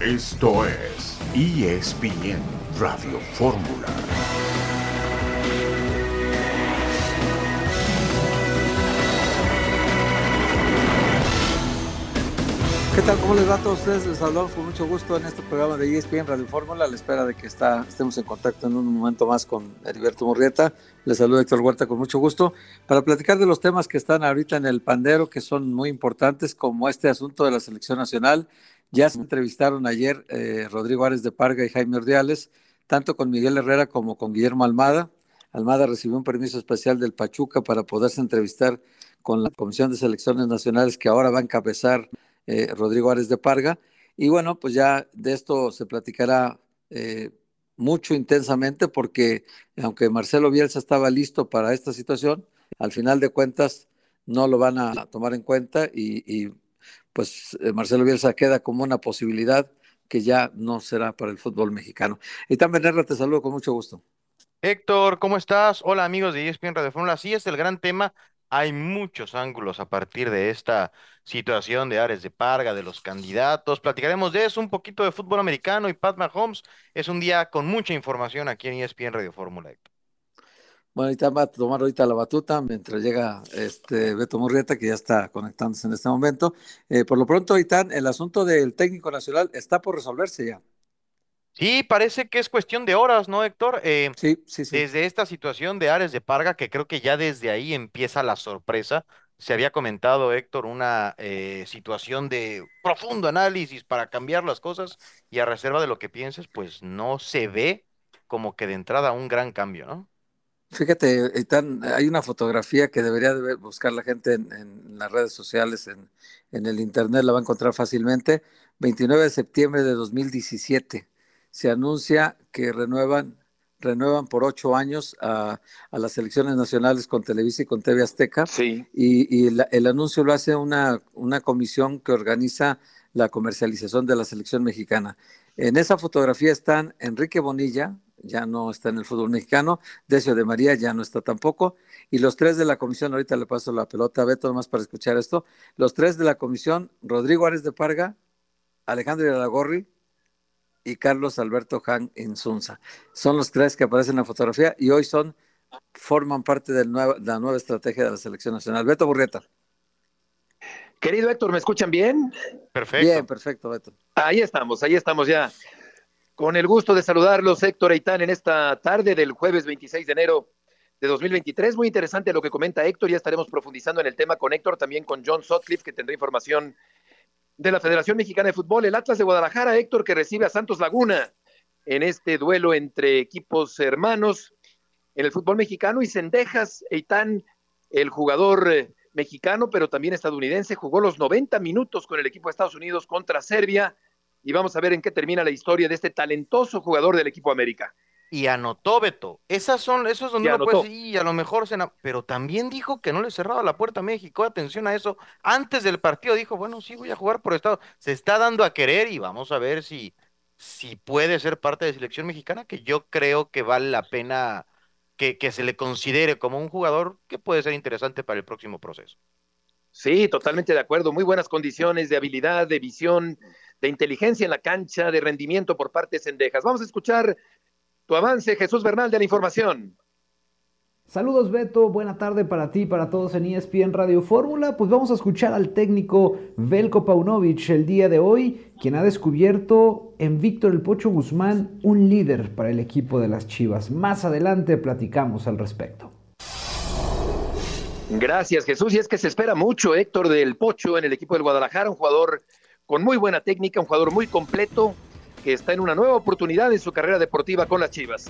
Esto es ESPN Radio Fórmula. ¿Qué tal? ¿Cómo les va a todos ustedes? Les hablamos con mucho gusto en este programa de ESPN Radio Fórmula. A la espera de que está, estemos en contacto en un momento más con Heriberto Murrieta. Les saluda Héctor Huerta con mucho gusto para platicar de los temas que están ahorita en el pandero, que son muy importantes, como este asunto de la selección nacional. Ya se entrevistaron ayer eh, Rodrigo Árez de Parga y Jaime Ordiales, tanto con Miguel Herrera como con Guillermo Almada. Almada recibió un permiso especial del Pachuca para poderse entrevistar con la Comisión de Selecciones Nacionales que ahora va a encabezar eh, Rodrigo Árez de Parga. Y bueno, pues ya de esto se platicará eh, mucho intensamente porque aunque Marcelo Bielsa estaba listo para esta situación, al final de cuentas no lo van a tomar en cuenta y, pues eh, Marcelo Bielsa queda como una posibilidad que ya no será para el fútbol mexicano. Y también, te saludo con mucho gusto. Héctor, ¿cómo estás? Hola amigos de ESPN Radio Fórmula. Sí, es el gran tema hay muchos ángulos a partir de esta situación de Ares de Parga, de los candidatos. Platicaremos de eso, un poquito de fútbol americano y Pat Mahomes. Es un día con mucha información aquí en ESPN Radio Fórmula. Bueno, ahorita va a tomar ahorita la batuta mientras llega este Beto Murrieta, que ya está conectándose en este momento. Eh, por lo pronto, ahorita el asunto del técnico nacional está por resolverse ya. Sí, parece que es cuestión de horas, ¿no, Héctor? Eh, sí, sí, sí. Desde esta situación de Ares de Parga, que creo que ya desde ahí empieza la sorpresa. Se había comentado, Héctor, una eh, situación de profundo análisis para cambiar las cosas y a reserva de lo que pienses, pues no se ve como que de entrada un gran cambio, ¿no? Fíjate, hay una fotografía que debería de buscar la gente en, las redes sociales, en, en el internet, la va a encontrar fácilmente. 29 de septiembre de 2017 se anuncia que renuevan, renuevan por ocho años a, las elecciones nacionales con Televisa y con TV Azteca. Sí. Y, el anuncio lo hace una, una comisión que organiza la comercialización de la selección mexicana. En esa fotografía están Enrique Bonilla, ya no está en el fútbol mexicano, Decio de María ya no está tampoco, y los tres de la comisión, ahorita le paso la pelota a Beto más para escuchar esto, los tres de la comisión, Rodrigo Árez de Parga, Alejandro Iralagorri y Carlos Alberto Han Insunza. Son los tres que aparecen en la fotografía y hoy son, forman parte de la nueva estrategia de la selección nacional. Beto Burrieta. Querido Héctor, ¿me escuchan bien? Perfecto. Bien, perfecto, Beto. Ahí estamos, ahí estamos ya. Con el gusto de saludarlos, Héctor Eitán, en esta tarde del jueves 26 de enero de 2023. Muy interesante lo que comenta Héctor. Ya estaremos profundizando en el tema con Héctor, también con John Sutcliffe, que tendrá información de la Federación Mexicana de Fútbol, el Atlas de Guadalajara, Héctor, que recibe a Santos Laguna en este duelo entre equipos hermanos en el fútbol mexicano y Sendejas, Eitan, el jugador eh, mexicano, pero también estadounidense, jugó los 90 minutos con el equipo de Estados Unidos contra Serbia y vamos a ver en qué termina la historia de este talentoso jugador del equipo América y anotó Beto. Esas son, eso es donde uno puede decir, y a lo mejor se pero también dijo que no le cerraba la puerta a México. Atención a eso. Antes del partido dijo, bueno, sí voy a jugar por Estado. Se está dando a querer y vamos a ver si, si puede ser parte de selección mexicana, que yo creo que vale la pena que, que se le considere como un jugador que puede ser interesante para el próximo proceso. Sí, totalmente de acuerdo. Muy buenas condiciones de habilidad, de visión, de inteligencia en la cancha, de rendimiento por parte de Cendejas. Vamos a escuchar tu avance, Jesús Bernal, de la información. Saludos Beto, buena tarde para ti, para todos en ESPN Radio Fórmula. Pues vamos a escuchar al técnico Velko Paunovic el día de hoy, quien ha descubierto en Víctor El Pocho Guzmán un líder para el equipo de las Chivas. Más adelante platicamos al respecto. Gracias Jesús, y es que se espera mucho Héctor del Pocho en el equipo del Guadalajara, un jugador con muy buena técnica, un jugador muy completo, que está en una nueva oportunidad en su carrera deportiva con las Chivas.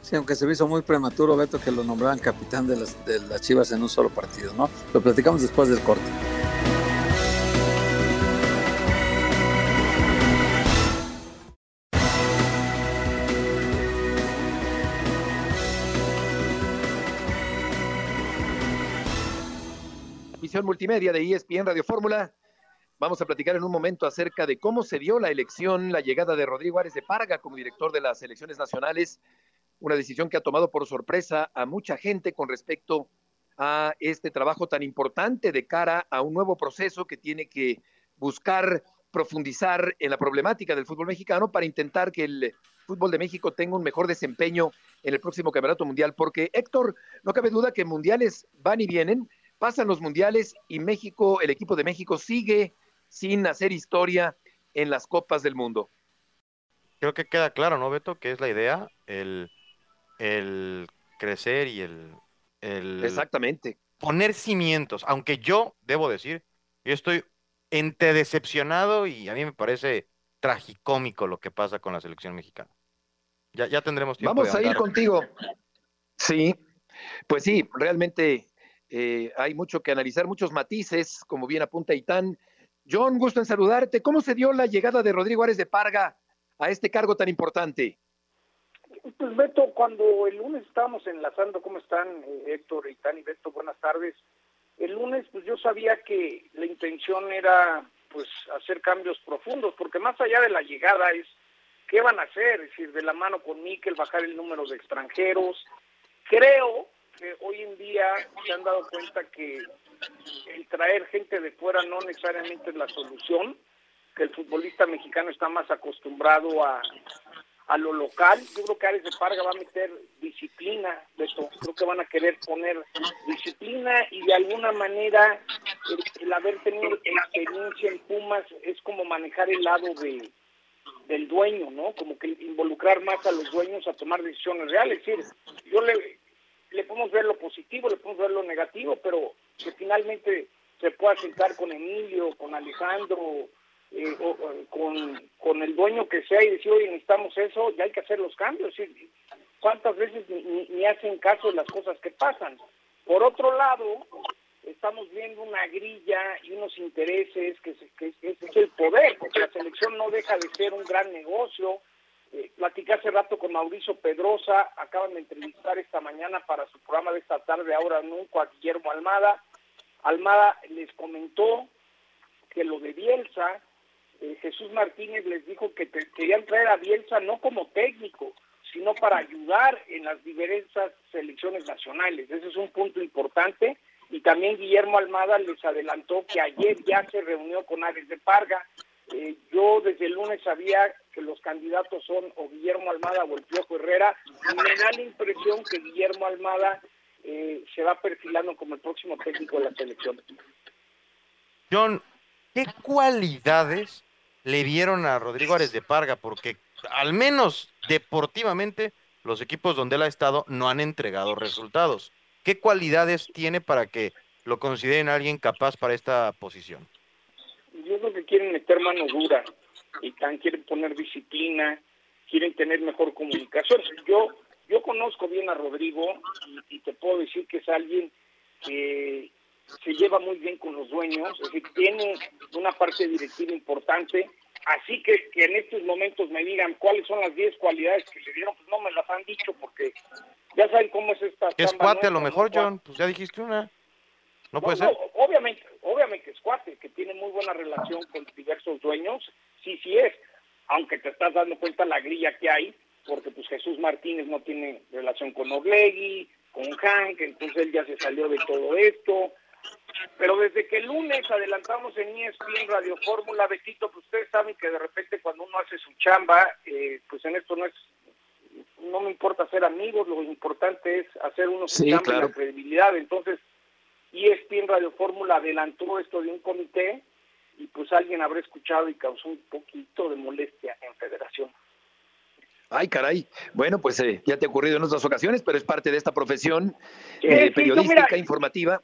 Sí, aunque se me hizo muy prematuro, Beto, que lo nombraran capitán de las, de las Chivas en un solo partido, ¿no? Lo platicamos después del corte. Visión multimedia de ESPN Radio Fórmula Vamos a platicar en un momento acerca de cómo se dio la elección, la llegada de Rodrigo Árez de Parga como director de las elecciones nacionales, una decisión que ha tomado por sorpresa a mucha gente con respecto a este trabajo tan importante de cara a un nuevo proceso que tiene que buscar profundizar en la problemática del fútbol mexicano para intentar que el fútbol de México tenga un mejor desempeño en el próximo Campeonato Mundial, porque Héctor, no cabe duda que mundiales van y vienen, pasan los mundiales y México, el equipo de México sigue sin hacer historia en las copas del mundo. Creo que queda claro, ¿no, Beto? Que es la idea, el, el crecer y el, el Exactamente. poner cimientos, aunque yo debo decir, yo estoy entre decepcionado y a mí me parece tragicómico lo que pasa con la selección mexicana. Ya, ya tendremos tiempo. Vamos a ir contigo. Sí, pues sí, realmente eh, hay mucho que analizar, muchos matices, como bien apunta Itán. John, gusto en saludarte. ¿Cómo se dio la llegada de Rodrigo Árez de Parga a este cargo tan importante? Pues Beto, cuando el lunes estábamos enlazando, ¿cómo están eh, Héctor, Itán y Beto? Buenas tardes. El lunes, pues yo sabía que la intención era, pues, hacer cambios profundos, porque más allá de la llegada es, ¿qué van a hacer? Es decir, de la mano con Miquel, bajar el número de extranjeros. Creo que hoy en día se han dado cuenta que el traer gente de fuera no necesariamente es la solución, que el futbolista mexicano está más acostumbrado a, a lo local. Yo creo que Ares de Parga va a meter disciplina, Beto. Creo que van a querer poner disciplina y de alguna manera el, haber tenido experiencia en Pumas es como manejar el lado de del dueño, ¿no? Como que involucrar más a los dueños a tomar decisiones reales. Es decir, yo le, le podemos ver lo positivo, le podemos ver lo negativo, pero que finalmente se pueda sentar con Emilio, con Alejandro, eh, con, con el dueño que sea y decir, oye, necesitamos eso, ya hay que hacer los cambios. ¿Cuántas veces ni, hacen caso de las cosas que pasan? Por otro lado, estamos viendo una grilla y unos intereses que, que, es el poder, porque la selección no deja de ser un gran negocio. Eh, platicé hace rato con Mauricio Pedrosa, acaban de entrevistar esta mañana para su programa de esta tarde, ahora nunca, a Guillermo Almada. Almada les comentó que lo de Bielsa eh, Jesús Martínez les dijo que querían traer a Bielsa no como técnico, sino para ayudar en las diversas selecciones nacionales. Ese es un punto importante. Y también Guillermo Almada les adelantó que ayer ya se reunió con Ares de Parga. Eh, yo desde el lunes sabía que los candidatos son o Guillermo Almada o el Piojo Herrera. Y me da la impresión que Guillermo Almada eh, se va perfilando como el próximo técnico de la selección. John, ¿qué cualidades le vieron a Rodrigo Ares de Parga, porque al menos deportivamente los equipos donde él ha estado no han entregado resultados. ¿Qué cualidades tiene para que lo consideren alguien capaz para esta posición? Yo creo que quieren meter mano dura y tan quieren poner disciplina, quieren tener mejor comunicación. Yo yo conozco bien a Rodrigo y, y te puedo decir que es alguien que se lleva muy bien con los dueños, es decir, tiene una parte directiva importante, así que, que en estos momentos me digan cuáles son las 10 cualidades que le dieron, pues no me las han dicho porque ya saben cómo es esta... Es cuate a lo mejor, John, pues ya dijiste una. No, puede ser. obviamente, obviamente es cuate, que tiene muy buena relación con diversos dueños, sí, sí es, aunque te estás dando cuenta la grilla que hay, porque pues Jesús Martínez no tiene relación con Orlegui, con Hank, entonces él ya se salió de todo esto, pero desde que el lunes adelantamos en ESPN Radio Fórmula, Betito, pues ustedes saben que de repente cuando uno hace su chamba, eh, pues en esto no es, no me importa ser amigos, lo importante es hacer uno su chamba y la credibilidad. Entonces, ESPN Radio Fórmula adelantó esto de un comité y pues alguien habrá escuchado y causó un poquito de molestia en federación. Ay, caray. Bueno, pues eh, ya te ha ocurrido en otras ocasiones, pero es parte de esta profesión eh, periodística, informativa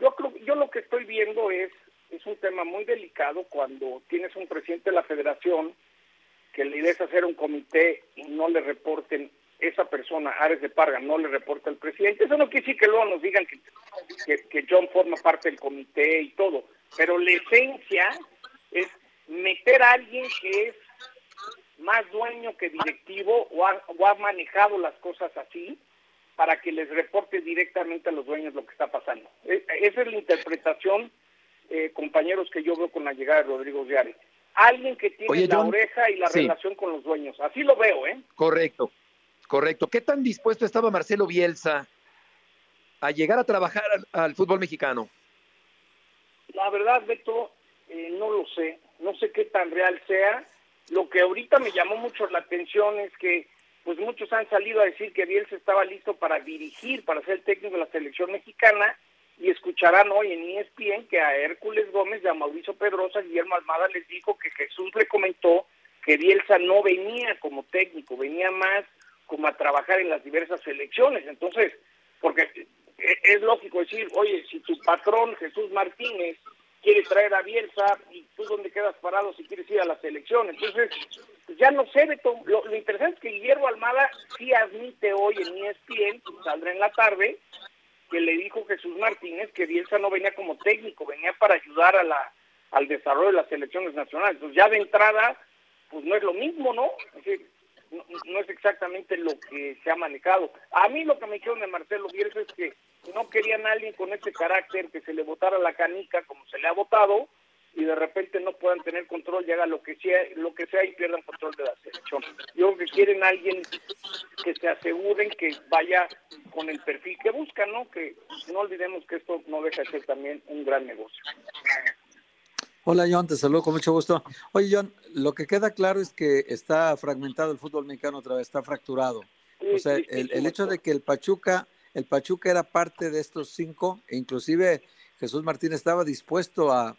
yo creo, yo lo que estoy viendo es es un tema muy delicado cuando tienes un presidente de la Federación que la idea es hacer un comité y no le reporten esa persona, Ares de Parga, no le reporta al presidente. Eso no quiere decir que luego nos digan que, que, John forma parte del comité y todo, pero la esencia es meter a alguien que es más dueño que directivo o o ha manejado las cosas así para que les reporte directamente a los dueños lo que está pasando. E, esa es la interpretación, eh, compañeros, que yo veo con la llegada de Rodrigo Giare. Alguien que tiene la oreja y la relación con los dueños. Así lo veo, ¿eh? Correcto, correcto. ¿Qué tan dispuesto estaba Marcelo Bielsa a llegar a trabajar al, fútbol mexicano? La verdad, Beto, eh, no lo sé. no sé qué tan real sea. Lo que ahorita me llamó mucho la atención es que pues muchos han salido a decir que Bielsa estaba listo para dirigir, para ser técnico de la selección mexicana, y escucharán hoy en ESPN que a Hércules Gómez y a Mauricio Pedrosa, Guillermo Almada les dijo que Jesús le comentó que Bielsa no venía como técnico, venía más como a trabajar en las diversas selecciones. Entonces, porque e, es lógico decir, oye, si tu patrón Jesús Martínez quiere traer a Bielsa y tú dónde quedas parado si quieres ir a la selección. Entonces, pues ya no sé, Beto. Lo, lo, interesante es que Guillermo Almada sí admite hoy en ESPN, saldrá en la tarde, que le dijo Jesús Martínez que Bielsa no venía como técnico, venía para ayudar a la, al desarrollo de las selecciones nacionales. Entonces ya de entrada, pues no es lo mismo, ¿no? Es decir, no, no, es exactamente lo que se ha manejado. A mí lo que me dijeron de Marcelo Bielsa es que no querían a alguien con ese carácter que se le votara la canica como se le ha votado y de repente no puedan tener control, llega lo que sea, lo que sea y pierdan control de la selección. Yo creo que quieren a alguien que se aseguren que vaya con el perfil que buscan, ¿no? Que no olvidemos que esto no deja de ser también un gran negocio. Hola John, te saludo con mucho gusto. Oye John, lo que queda claro es que está fragmentado el fútbol mexicano otra vez, está fracturado. Sí, o sea, sí, el, el hecho de que el Pachuca el Pachuca era parte de estos cinco, e inclusive Jesús Martínez estaba dispuesto a,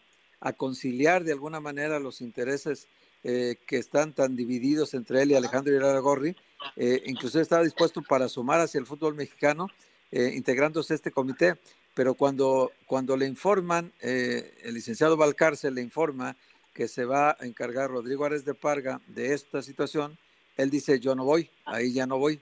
conciliar de alguna manera los intereses eh, que están tan divididos entre él y Alejandro Iraragorri, eh, inclusive estaba dispuesto para sumar hacia el fútbol mexicano, eh, integrándose a este comité, pero cuando, cuando le informan, eh, el licenciado Valcárcel le informa que se va a encargar Rodrigo Ares de Parga de esta situación, él dice, yo no voy, ahí ya no voy,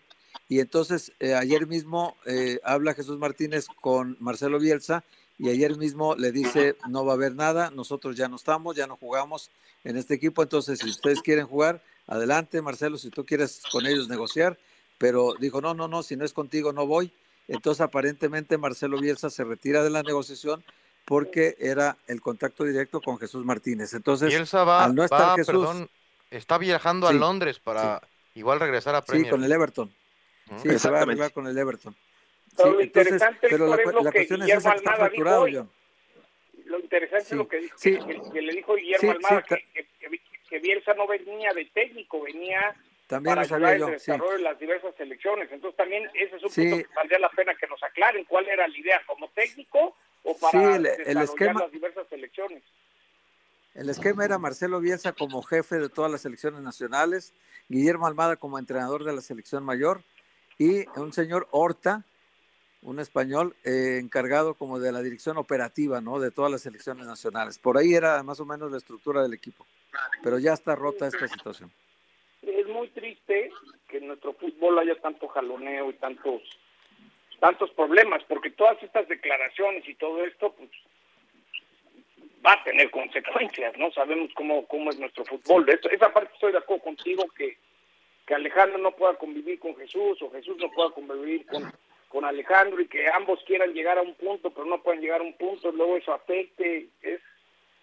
y entonces eh, ayer mismo eh, habla Jesús Martínez con Marcelo Bielsa y ayer mismo le dice, no va a haber nada, nosotros ya no estamos, ya no jugamos en este equipo, entonces si ustedes quieren jugar, adelante Marcelo, si tú quieres con ellos negociar, pero dijo, no, no, no, si no es contigo no voy. Entonces aparentemente Marcelo Bielsa se retira de la negociación porque era el contacto directo con Jesús Martínez. Entonces, Bielsa va, al no estar va, Jesús, perdón, está viajando Sí, a Londres para igual regresar a Premier. sí, con el Everton. Sí, se va a arreglar con el Everton. Pero Sí, lo entonces, interesante, pero la, Héctor, es cu- lo la que cuestión es que está dijo. Lo interesante Sí, es lo que, dijo, sí. que, que le dijo Guillermo Sí, Almada, que, que, que- que Bielsa no venía de técnico, venía También para ayudar el sí. desarrollo de las diversas selecciones. Entonces también ese es un Sí. punto que valdría la pena que nos aclaren cuál era la idea, como técnico o para Sí, el- el desarrollar esquema- las diversas selecciones. El esquema era Marcelo Bielsa como jefe de todas las selecciones nacionales, Guillermo Almada como entrenador de la selección mayor y un señor Horta, un español eh, encargado como de la dirección operativa, ¿no? De todas las selecciones nacionales. Por ahí era más o menos la estructura del equipo, pero ya está rota esta situación. Es muy triste que en nuestro fútbol haya tanto jaloneo y tantos tantos problemas, porque todas estas declaraciones y todo esto, pues va a tener consecuencias, ¿no? Sabemos cómo, cómo es nuestro fútbol. De esa parte estoy de acuerdo contigo que, que Alejandro no pueda convivir con Jesús o Jesús no pueda convivir con, con Alejandro y que ambos quieran llegar a un punto, pero no puedan llegar a un punto, luego eso afecte, es,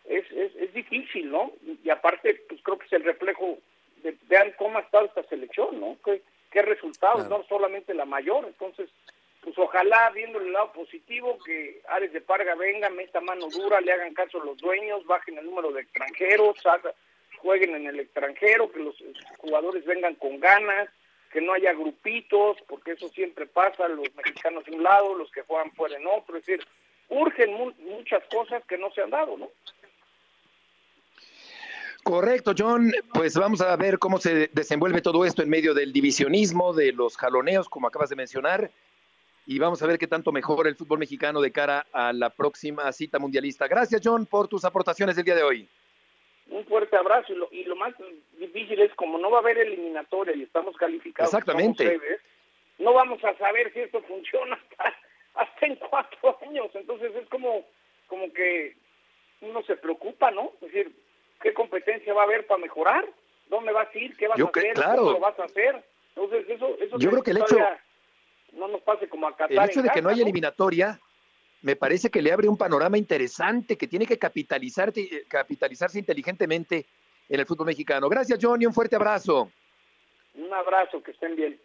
es, es, es difícil, ¿no? Y aparte, pues creo que es el reflejo de, vean cómo ha estado esta selección, ¿no? ¿Qué, qué resultados, Claro. no solamente la mayor, entonces pues ojalá viendo el lado positivo que Ares de Parga venga, meta mano dura, le hagan caso a los dueños, bajen el número de extranjeros, haga- jueguen en el extranjero, que los jugadores vengan con ganas, que no haya grupitos, porque eso siempre pasa, los mexicanos de un lado, los que juegan fuera en otro, es decir, urgen mu- muchas cosas que no se han dado, ¿no? Correcto, John. Pues vamos a ver cómo se desenvuelve todo esto en medio del divisionismo, de los jaloneos, como acabas de mencionar. Y vamos a ver qué tanto mejora el fútbol mexicano de cara a la próxima cita mundialista. Gracias, John, por tus aportaciones del día de hoy. Un fuerte abrazo. Y lo, y lo más difícil es como no va a haber eliminatoria y estamos calificados Exactamente. sedes, no vamos a saber si esto funciona hasta, hasta en cuatro años. Entonces es como como que uno se preocupa no es decir qué competencia va a haber para mejorar dónde vas a ir qué vas Yo a hacer claro. cómo lo vas a hacer entonces eso eso Yo creo que el hecho- no nos pase como a Qatar El hecho de que no haya eliminatoria me parece que le abre un panorama interesante que tiene que capitalizarte, capitalizarse inteligentemente en el fútbol mexicano. Gracias, John, y un fuerte abrazo. un abrazo que estén bien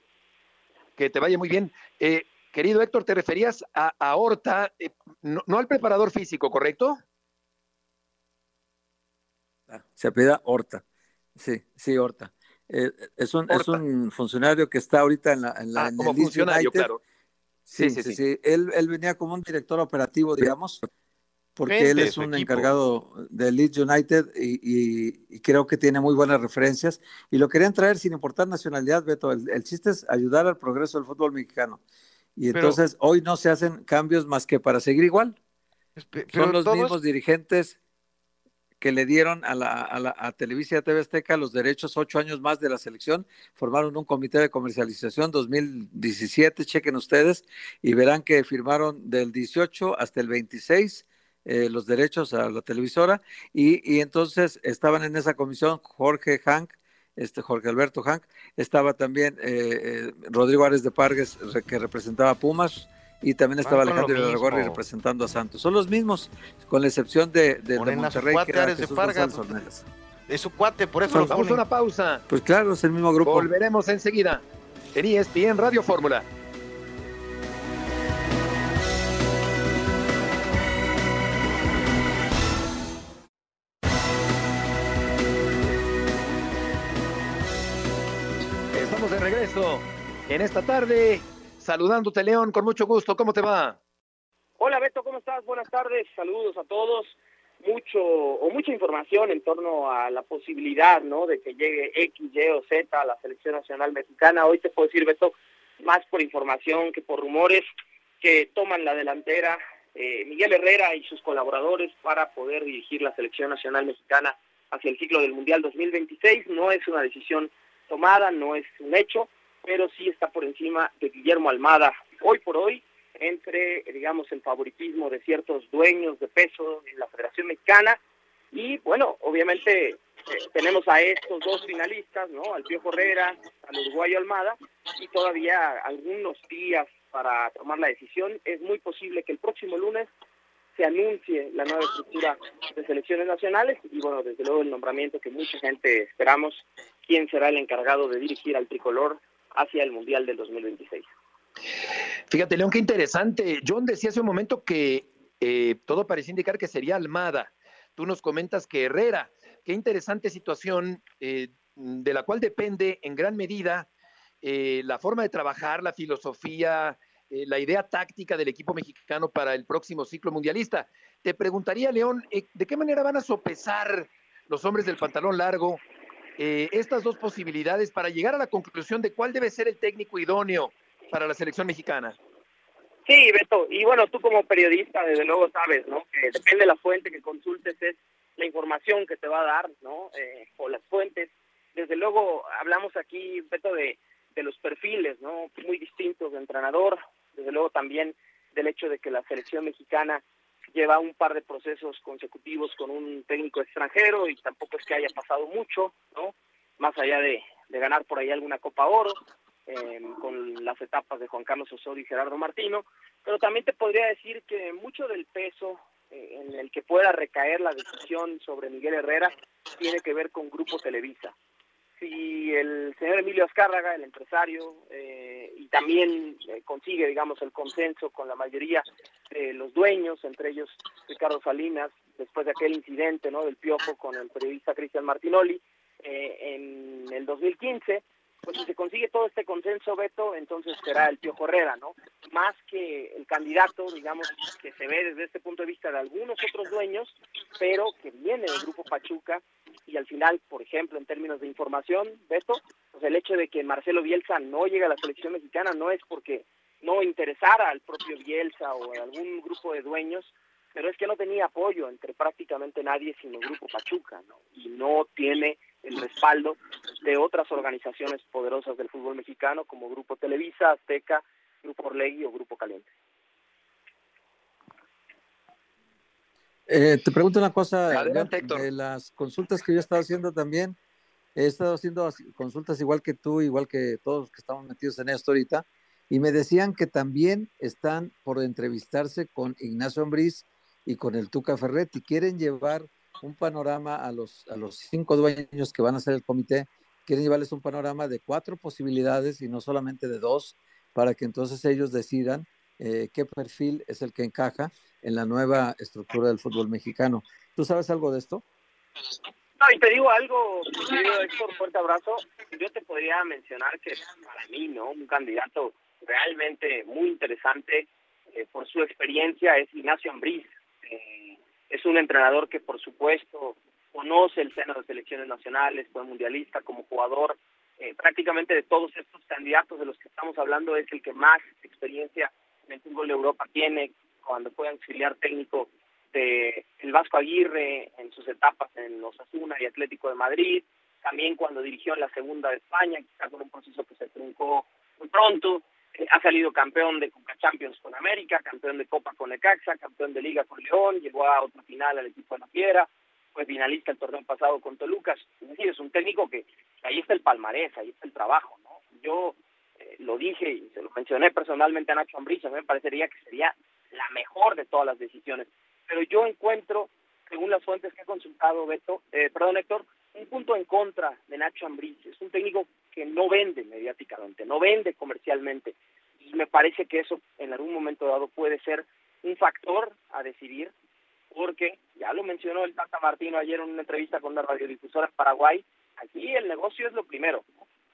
Que te vaya muy bien. Eh, querido Héctor, te referías a, a Horta, eh, no, no al preparador físico, ¿correcto? Se apellida Horta. Sí, sí, Horta. Eh, es, un, es un funcionario que está ahorita en la, en la ah, como funcionario, claro. Sí sí, sí, Él, él, venía como un director operativo, digamos, porque él es un encargado de Leeds United y, creo que tiene muy buenas referencias. Y lo querían traer sin importar nacionalidad, Beto. El, chiste es ayudar al progreso del fútbol mexicano. Y entonces hoy no se hacen cambios más que para seguir igual. Son los mismos dirigentes que le dieron a, la, a, la, a Televisa TV Azteca los derechos ocho años más de la selección, formaron un comité de comercialización 2017, chequen ustedes, y verán que firmaron del 18 hasta el 26 eh, los derechos a la televisora y, y, entonces estaban en esa comisión Jorge Hank, este Jorge Alberto Hank, estaba también eh, eh, Rodrigo Ares de Pargues que representaba Pumas y también estaba Alejandro Iraragorri representando a Santos. Son los mismos, con la excepción de, de, de Monterrey, que era de Pargas. Es su cuate, por eso Nos vamos a una pausa. Pues claro, es el mismo grupo. Volveremos enseguida en ESPN Radio Fórmula. regreso en esta tarde. Saludándote, León, con mucho gusto. ¿Cómo te va? Hola, Beto, ¿cómo estás? Buenas tardes. Saludos a todos. Mucho o mucha información en torno a la posibilidad, ¿no? De que llegue X, Y o Z a la selección nacional mexicana. Hoy te puedo decir, Beto, más por información que por rumores que toman la delantera eh, Miguel Herrera y sus colaboradores para poder dirigir la selección nacional mexicana hacia el ciclo del Mundial 2026. No es una decisión tomada, no es un hecho, pero sí está por encima de Guillermo Almada. Hoy por hoy, entre, digamos, el favoritismo de ciertos dueños de peso en la Federación Mexicana, y bueno, obviamente eh, tenemos a estos dos finalistas, ¿no? Al Pío Herrera, al uruguayo Almada, y todavía algunos días para tomar la decisión. Es muy posible que el próximo lunes se anuncie la nueva estructura de selecciones nacionales y bueno, desde luego el nombramiento que mucha gente esperamos, quién será el encargado de dirigir al tricolor hacia el Mundial del 2026. Fíjate, León, qué interesante. John decía hace un momento que eh, todo parecía indicar que sería Almada. Tú nos comentas que Herrera. Qué interesante situación eh, de la cual depende en gran medida eh, la forma de trabajar, la filosofía, la idea táctica del equipo mexicano para el próximo ciclo mundialista. Te preguntaría, León, ¿de qué manera van a sopesar los hombres del pantalón largo eh, estas dos posibilidades para llegar a la conclusión de cuál debe ser el técnico idóneo para la selección mexicana? Sí, Beto, y bueno, tú como periodista, desde luego sabes, ¿no? Que depende de la fuente que consultes, es la información que te va a dar, ¿no? o las fuentes. Desde luego, hablamos aquí, Beto, de, de los perfiles, ¿no? Muy distintos de entrenador, desde luego también del hecho de que la selección mexicana lleva un par de procesos consecutivos con un técnico extranjero y tampoco es que haya pasado mucho, ¿no? Más allá de, ganar por ahí alguna Copa Oro, em, con las etapas de Juan Carlos Osorio y Gerardo Martino, pero también te podría decir que mucho del peso eh, en el que pueda recaer la decisión sobre Miguel Herrera tiene que ver con Grupo Televisa si el señor Emilio Azcárraga, el empresario, eh, y también eh, consigue, digamos, el consenso con la mayoría de los dueños, entre ellos Ricardo Salinas, después de aquel incidente, ¿no?, del piojo con el periodista Cristian Martinoli, eh, en el 2015, pues si se consigue todo este consenso, Beto, entonces será el Piojo Herrera, ¿no? Más que el candidato, digamos, que se ve desde este punto de vista de algunos otros dueños, pero que viene del Grupo Pachuca, y al final, por ejemplo, en términos de información, Beto, pues el hecho de que Marcelo Bielsa no llegue a la selección mexicana no es porque no interesara al propio Bielsa o a algún grupo de dueños, pero es que no tenía apoyo entre prácticamente nadie sino el Grupo Pachuca, ¿no? Y no tiene el respaldo de otras organizaciones poderosas del fútbol mexicano como Grupo Televisa, Azteca, Grupo Orlegui o Grupo Caliente. Eh, te pregunto una cosa, de las consultas que yo he estado haciendo también, he estado haciendo consultas igual que tú, igual que todos los que estamos metidos en esto ahorita, y me decían que también están por entrevistarse con Ignacio Ambriz y con el Tuca Ferretti, quieren llevar un panorama a los, a los cinco dueños que van a ser el comité, quieren llevarles un panorama de cuatro posibilidades y no solamente de dos, para que entonces ellos decidan eh, qué perfil es el que encaja en la nueva estructura del fútbol mexicano. ¿Tú sabes algo de esto? No, y te digo algo, querido Héctor, fuerte abrazo. Yo te podría mencionar que para mí, ¿no? Un candidato realmente muy interesante eh, por su experiencia es Ignacio Ambriz. Eh, es un entrenador que, por supuesto, conoce el seno de selecciones nacionales, fue mundialista como jugador. Eh, prácticamente de todos estos candidatos de los que estamos hablando es el que más experiencia en el fútbol de Europa tiene cuando fue auxiliar técnico de el Vasco Aguirre en sus etapas en los Asuna y Atlético de Madrid, también cuando dirigió en la segunda de España, quizás con un proceso que se truncó muy pronto, ha salido campeón de Copa Champions con América, campeón de Copa con Necaxa, campeón de Liga con León, llegó a otra final al equipo de la Fiera, fue finalista el torneo pasado con Tolucas, es decir, es un técnico que ahí está el palmarés, ahí está el trabajo, ¿no? Yo eh, lo dije y se lo mencioné personalmente a Nacho Ambriz, a mí me parecería que sería la mejor de todas las decisiones pero yo encuentro, según las fuentes que he consultado, Beto, eh, perdón, Héctor, un punto en contra de Nacho Ambriz. Es un técnico que no vende mediáticamente, no vende comercialmente. Y me parece que eso en algún momento dado puede ser un factor a decidir, porque ya lo mencionó el Tata Martino ayer en una entrevista con una radiodifusora en Paraguay, aquí el negocio es lo primero,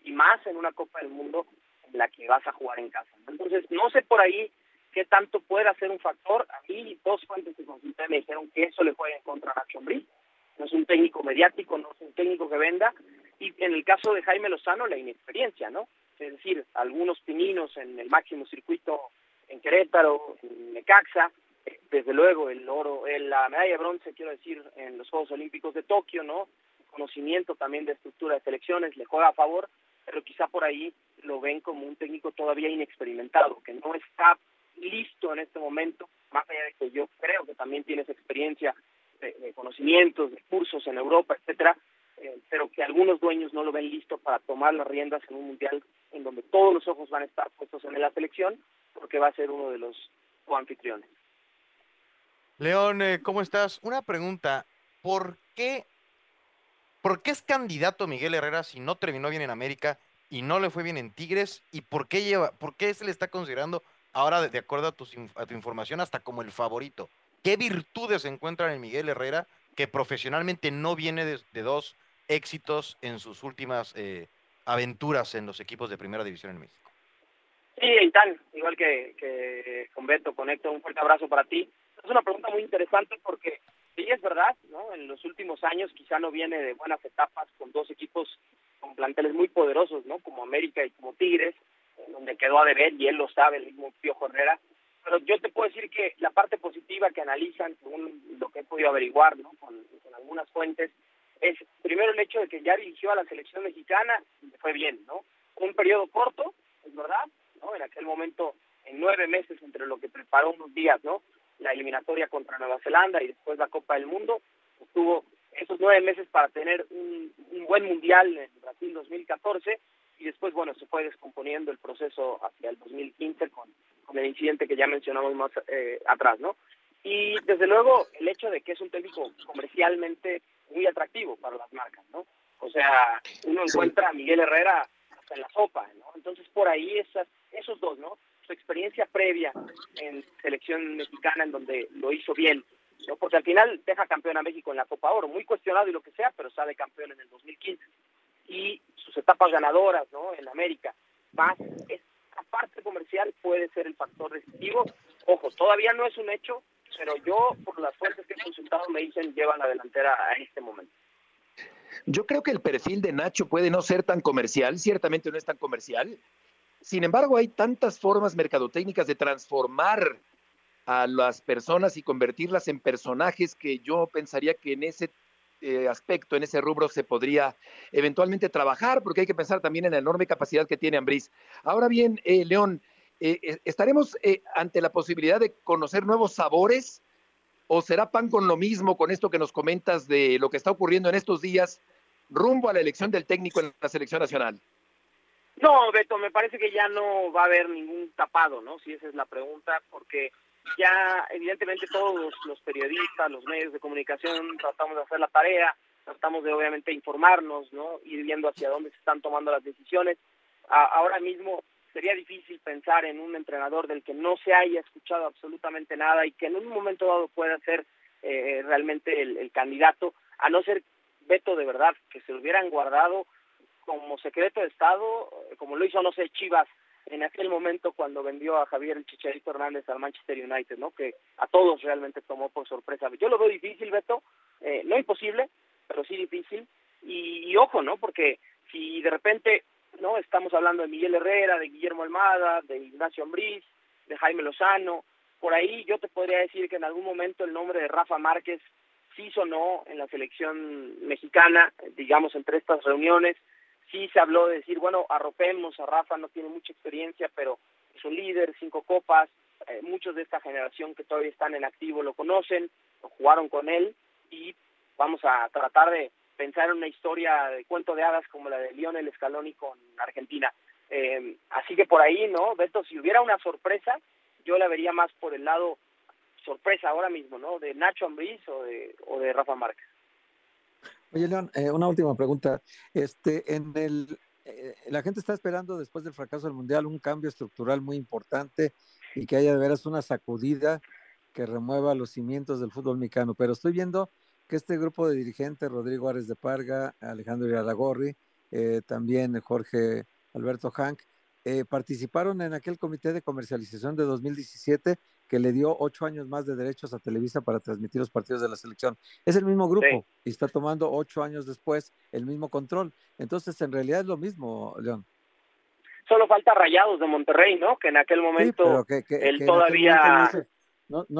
y más en una Copa del Mundo en la que vas a jugar en casa. Entonces, no sé por ahí qué tanto puede ser un factor. A mí dos fuentes que consulté me dijeron que eso le juega en contra a Nacho No es un técnico mediático, no es un técnico que venda. Y en el caso de Jaime Lozano, la inexperiencia, ¿no? Es decir, algunos pininos en el máximo circuito en Querétaro, en Necaxa, eh, desde luego el oro, la medalla de bronce, quiero decir, en los Juegos Olímpicos de Tokio, ¿no? Conocimiento también de estructura de selecciones, le juega a favor, pero quizá por ahí lo ven como un técnico todavía inexperimentado, que no está listo en este momento, más allá de que yo creo que también tienes experiencia de, conocimientos, de cursos en Europa, etcétera, eh, pero que algunos dueños no lo ven listo para tomar las riendas en un mundial en donde todos los ojos van a estar puestos en la selección, porque va a ser uno de los coanfitriones. León, eh, ¿cómo estás? Una pregunta, ¿por qué, ¿por qué es candidato Miguel Herrera si no terminó bien en América y no le fue bien en Tigres? ¿Y por qué, lleva, por qué se le está considerando ahora de acuerdo a tu, a tu información, hasta como el favorito. ¿Qué virtudes encuentran en Miguel Herrera que profesionalmente no viene de, dos éxitos en sus últimas eh, aventuras en los equipos de primera división en México? Sí, Eitan, igual que, que con Beto, conecto, un fuerte abrazo para ti. Es una pregunta muy interesante porque sí es verdad, ¿no? En los últimos años quizá no viene de buenas etapas con dos equipos con planteles muy poderosos, ¿no? Como América y como Tigres, donde quedó a deber y él lo sabe, el mismo Piojo Herrera. Pero yo te puedo decir que la parte positiva que analizan, según lo que he podido averiguar ¿no? con, algunas fuentes, es primero el hecho de que ya dirigió a la selección mexicana fue bien, ¿no? Un periodo corto, es verdad, ¿no? En aquel momento, en nueve meses entre lo que preparó unos días, ¿no? La eliminatoria contra Nueva Zelanda y después la Copa del Mundo, tuvo esos nueve meses para tener un, un buen mundial en Brasil 2014 y después, bueno, se fue descomponiendo el proceso hacia el 2015 con, con el incidente que ya mencionamos más eh, atrás, ¿no? Y desde luego el hecho de que es un técnico comercialmente muy atractivo para las marcas, ¿no? O sea, uno encuentra a Miguel Herrera hasta en la sopa, ¿no? Entonces por ahí esas, esos dos, ¿no? Su experiencia previa en selección mexicana en donde lo hizo bien, ¿no? Porque al final deja campeón a México en la Copa Oro, muy cuestionado y lo que sea, pero sale campeón en el 2015 y sus etapas ganadoras ¿no? en América, más esta parte comercial puede ser el factor decisivo. Ojo, todavía no es un hecho, pero yo, por las fuentes que he consultado, me dicen llevan la delantera a este momento. Yo creo que el perfil de Nacho puede no ser tan comercial, ciertamente no es tan comercial. Sin embargo, hay tantas formas mercadotécnicas de transformar a las personas y convertirlas en personajes que yo pensaría que en ese eh, aspecto, en ese rubro, se podría eventualmente trabajar, porque hay que pensar también en la enorme capacidad que tiene Ambriz. Ahora bien, eh, León, eh, ¿estaremos ante la posibilidad de conocer nuevos sabores? ¿O será pan con lo mismo con esto que nos comentas de lo que está ocurriendo en estos días rumbo a la elección del técnico en la selección nacional? No, Beto, me parece que ya no va a haber ningún tapado, ¿no? Si esa es la pregunta, porque ya evidentemente todos los periodistas, los medios de comunicación tratamos de hacer la tarea, tratamos de obviamente informarnos, ¿no? Ir viendo hacia dónde se están tomando las decisiones. ahora mismo sería difícil pensar en un entrenador del que no se haya escuchado absolutamente nada y que en un momento dado pueda ser eh, realmente el, candidato, a no ser veto de verdad, que se lo hubieran guardado como secreto de Estado, como lo hizo, no sé, Chivas en aquel momento cuando vendió a Javier el Chicharito Hernández al Manchester United, ¿no? Que a todos realmente tomó por sorpresa. Yo lo veo difícil, Beto, eh, no imposible, pero sí difícil. Y, y, ojo, ¿no? Porque si de repente, ¿no? Estamos hablando de Miguel Herrera, de Guillermo Almada, de Ignacio Ambriz, de Jaime Lozano, por ahí yo te podría decir que en algún momento el nombre de Rafa Márquez sí sonó en la selección mexicana, digamos, entre estas reuniones, sí se habló de decir, bueno, arropemos a Rafa, no tiene mucha experiencia, pero es un líder, cinco copas, eh, muchos de esta generación que todavía están en activo lo conocen, jugaron con él y vamos a tratar de pensar en una historia de cuento de hadas como la de Lionel Scaloni con Argentina. Eh, así que por ahí, ¿no? Beto, si hubiera una sorpresa, yo la vería más por el lado sorpresa ahora mismo, ¿no? De Nacho Ambriz o de, o de Rafa Márquez. Oye, León, eh, una última pregunta. Este, en el, eh, la gente está esperando después del fracaso del Mundial un cambio estructural muy importante y que haya de veras una sacudida que remueva los cimientos del fútbol mexicano. Pero estoy viendo que este grupo de dirigentes, Rodrigo Ares de Parga, Alejandro Iraragorri, eh, también Jorge Alberto Hank, eh, participaron en aquel comité de comercialización de 2017 que le dio ocho años más de derechos a Televisa para transmitir los partidos de la selección. Es el mismo grupo y está tomando ocho años después el mismo control. Entonces, en realidad es lo mismo, León. Solo falta Rayados de Monterrey, ¿no? Que en aquel momento él todavía... No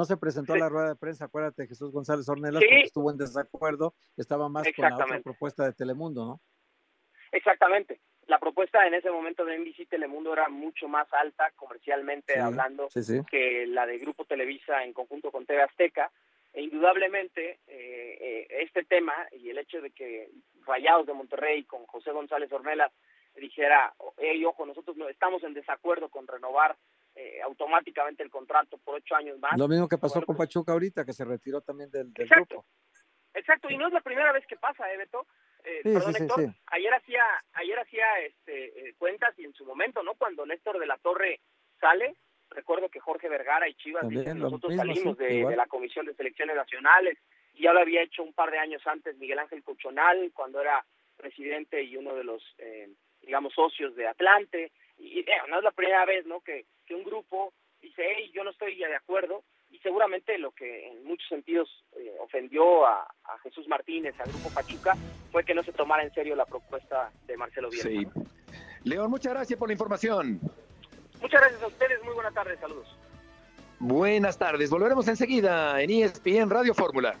se, presentó a la rueda de prensa, acuérdate, Jesús González Ornelas, porque estuvo en desacuerdo, estaba más con la otra propuesta de Telemundo, ¿no? Exactamente. La propuesta en ese momento de NBC Telemundo era mucho más alta comercialmente hablando que la de Grupo Televisa en conjunto con TV Azteca. E indudablemente eh, eh, este tema y el hecho de que Rayados de Monterrey con José González Ornelas dijera, hey, ojo, nosotros no estamos en desacuerdo con renovar eh, automáticamente el contrato por ocho años más. Lo mismo que pasó con Pachuca ahorita, que se retiró también del, grupo. Exacto, y no es la primera vez que pasa, ¿eh, Beto? Eh, perdón, Héctor, ayer hacía, ayer hacía este, eh, cuentas y en su momento, ¿no? Cuando Néstor de la Torre sale, recuerdo que Jorge Vergara y Chivas nosotros salimos de, la Comisión de Selecciones Nacionales y ya lo había hecho un par de años antes Miguel Ángel Cochonal cuando era presidente y uno de los, eh, digamos, socios de Atlante. Y no es la primera vez, ¿no? Que, que un grupo dice, hey, yo no estoy ya de acuerdo, y seguramente lo que en muchos sentidos eh, ofendió a, Jesús Martínez, al Grupo Pachuca, fue que no se tomara en serio la propuesta de Marcelo Bielsa. Sí. León, muchas gracias por la información. Muchas gracias a ustedes, muy buenas tardes, saludos. Buenas tardes, volveremos enseguida en ESPN Radio Fórmula.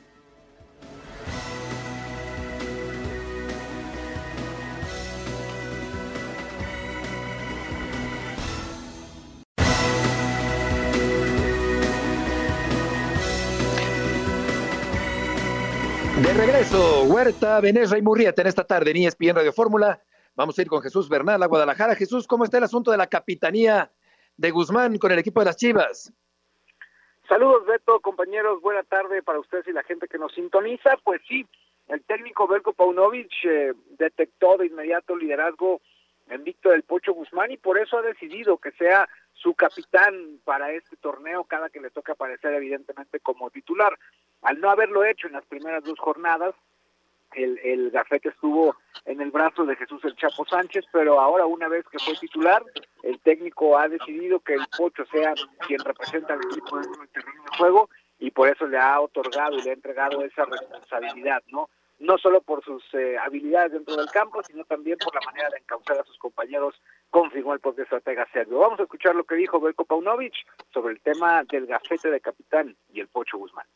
Regreso, Huerta, Venezuela y Murrieta en esta tarde en ESPN Radio Fórmula. Vamos a ir con Jesús Bernal a Guadalajara. Jesús, ¿cómo está el asunto de la capitanía de Guzmán con el equipo de las Chivas? Saludos, Beto, compañeros. Buena tarde para ustedes y la gente que nos sintoniza. Pues sí, el técnico Belko Paunovic eh, detectó de inmediato liderazgo en Víctor del Pocho Guzmán y por eso ha decidido que sea su capitán para este torneo cada que le toque aparecer evidentemente como titular. Al no haberlo hecho en las primeras dos jornadas, el, el gafete estuvo en el brazo de Jesús el Chapo Sánchez, pero ahora una vez que fue titular, el técnico ha decidido que el Pocho sea quien representa al equipo dentro del terreno de juego y por eso le ha otorgado y le ha entregado esa responsabilidad, ¿no? No solo por sus eh, habilidades dentro del campo, sino también por la manera de encauzar a sus compañeros, confirmó el propio estratega serbio. Vamos a escuchar lo que dijo Belko Paunovic sobre el tema del gafete de capitán y el Pocho Guzmán.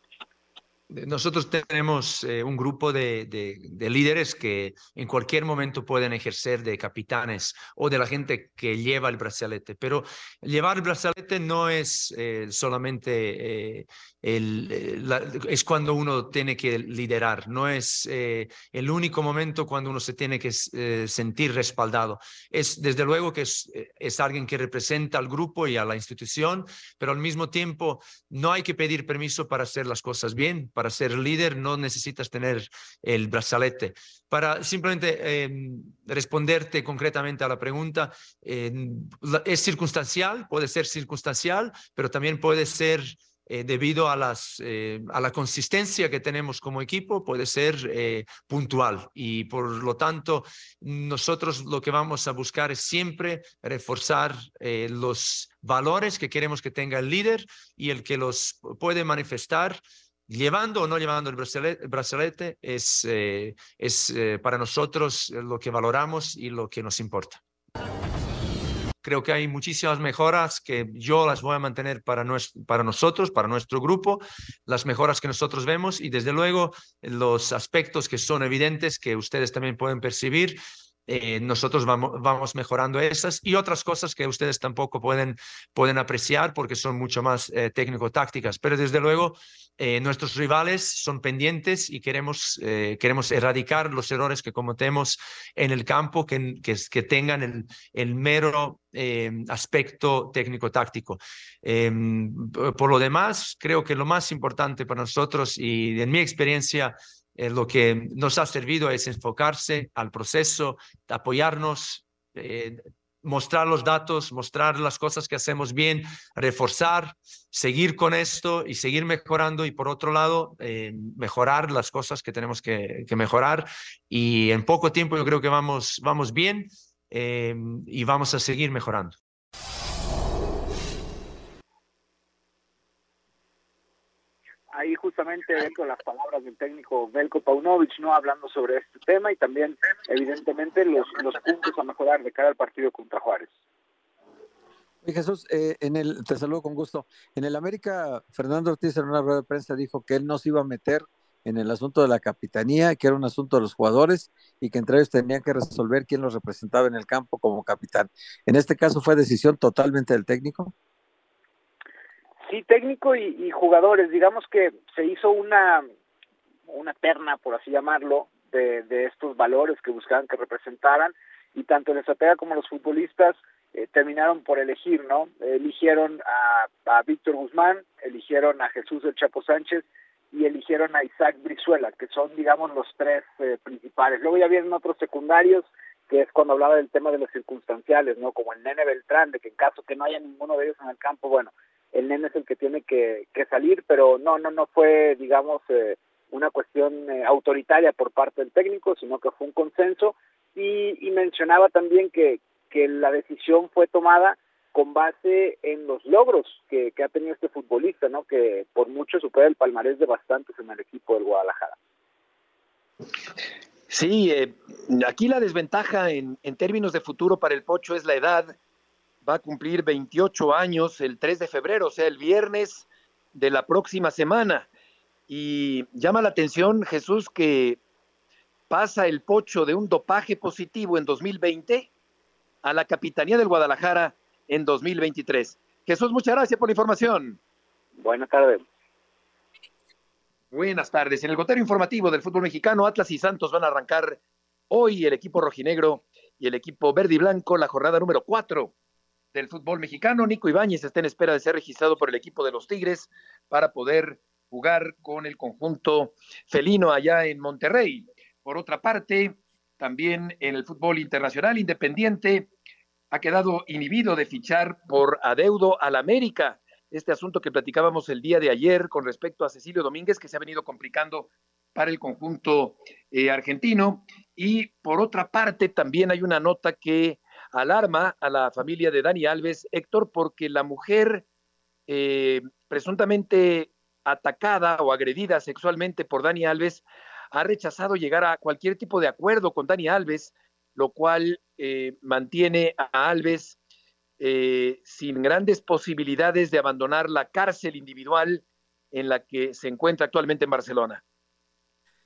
Nosotros tenemos eh, un grupo de, de, líderes que en cualquier momento pueden ejercer de capitanes o de la gente que lleva el brazalete, pero llevar el brazalete no es eh, solamente eh, el, es cuando uno tiene que liderar, no es el único momento cuando uno se tiene que sentir respaldado. Es desde luego que es, es alguien que representa al grupo y a la institución, pero al mismo tiempo no hay que pedir permiso para hacer las cosas bien para ser líder no necesitas tener el brazalete. Para simplemente em, responderte concretamente a la pregunta, es circunstancial, puede ser circunstancial, pero también puede ser eh, debido eh, a la consistencia que tenemos como equipo, puede ser eh, puntual. Y por lo tanto, nosotros lo que vamos a buscar es siempre reforzar los valores que queremos que tenga el líder y el que los puede manifestar llevando o no llevando el brazalete, es, es para nosotros lo que valoramos y lo que nos importa. Creo que hay muchísimas mejoras que yo las voy a mantener para, para nosotros, para nuestro grupo, las mejoras que nosotros vemos y desde luego los aspectos que son evidentes que ustedes también pueden percibir. Eh, nosotros vamos, vamos mejorando esas y otras cosas que ustedes tampoco pueden, pueden apreciar porque son mucho más eh, técnico-tácticas. Pero desde luego eh, nuestros rivales son pendientes y queremos, eh, queremos erradicar los errores que cometemos en el campo que, que, tengan el, el mero eh, aspecto técnico-táctico. por lo demás, creo que lo más importante para nosotros y en mi experiencia, lo que nos ha servido es enfocarse al proceso, apoyarnos, mostrar los datos, mostrar las cosas que hacemos bien, reforzar, seguir con esto y seguir mejorando y por otro lado, eh, mejorar las cosas que tenemos que, mejorar. Y en poco tiempo yo creo que vamos, vamos bien eh, y vamos a seguir mejorando. Ahí justamente dentro de las palabras del técnico Belko Paunovic, ¿no? Hablando sobre este tema y también, evidentemente, los, los puntos a mejorar de cara al partido contra Juárez. Jesús, eh, en el, te saludo con gusto. En el América, Fernando Ortiz en una rueda de prensa dijo que él no se iba a meter en el asunto de la capitanía, que era un asunto de los jugadores y que entre ellos tenían que resolver quién los representaba en el campo como capitán. En este caso fue decisión totalmente del técnico. Sí, técnico y, jugadores. Digamos que se hizo una, una terna, por así llamarlo, de, de estos valores que buscaban que representaran y tanto el estratega como los futbolistas eh, terminaron por elegir, ¿no? Eligieron a, a Víctor Guzmán, eligieron a Jesús del Chapo Sánchez y eligieron a Isaac Brizuela, que son, digamos, los tres eh, principales. Luego ya vienen otros secundarios, que es cuando hablaba del tema de los circunstanciales, ¿no? Como el Nene Beltrán, de que en caso que no haya ninguno de ellos en el campo, bueno, el nene es el que tiene que, salir, pero no, no, no fue, digamos, eh, una cuestión eh, autoritaria por parte del técnico, sino que fue un consenso y, y mencionaba también que, que la decisión fue tomada con base en los logros que, que ha tenido este futbolista, ¿no? Que por mucho supera el palmarés de bastantes en el equipo del Guadalajara. Sí, eh, aquí la desventaja en, en términos de futuro para el Pocho es la edad va a cumplir 28 años el 3 de febrero, o sea, el viernes de la próxima semana. Y llama la atención, Jesús, que pasa el pocho de un dopaje positivo en 2020 a la capitanía del Guadalajara en 2023. Jesús, muchas gracias por la información. Buenas tardes. Buenas tardes. En el gotero informativo del fútbol mexicano, Atlas y Santos van a arrancar hoy el equipo rojinegro y el equipo verde y blanco la jornada número 4 del fútbol mexicano. Nico Ibáñez está en espera de ser registrado por el equipo de los Tigres para poder jugar con el conjunto felino allá en Monterrey. Por otra parte, también en el fútbol internacional independiente ha quedado inhibido de fichar por adeudo al América. Este asunto que platicábamos el día de ayer con respecto a Cecilio Domínguez, que se ha venido complicando para el conjunto eh, argentino. Y por otra parte, también hay una nota que alarma a la familia de Dani Alves, Héctor, porque la mujer eh, presuntamente atacada o agredida sexualmente por Dani Alves ha rechazado llegar a cualquier tipo de acuerdo con Dani Alves, lo cual eh, mantiene a Alves eh, sin grandes posibilidades de abandonar la cárcel individual en la que se encuentra actualmente en Barcelona.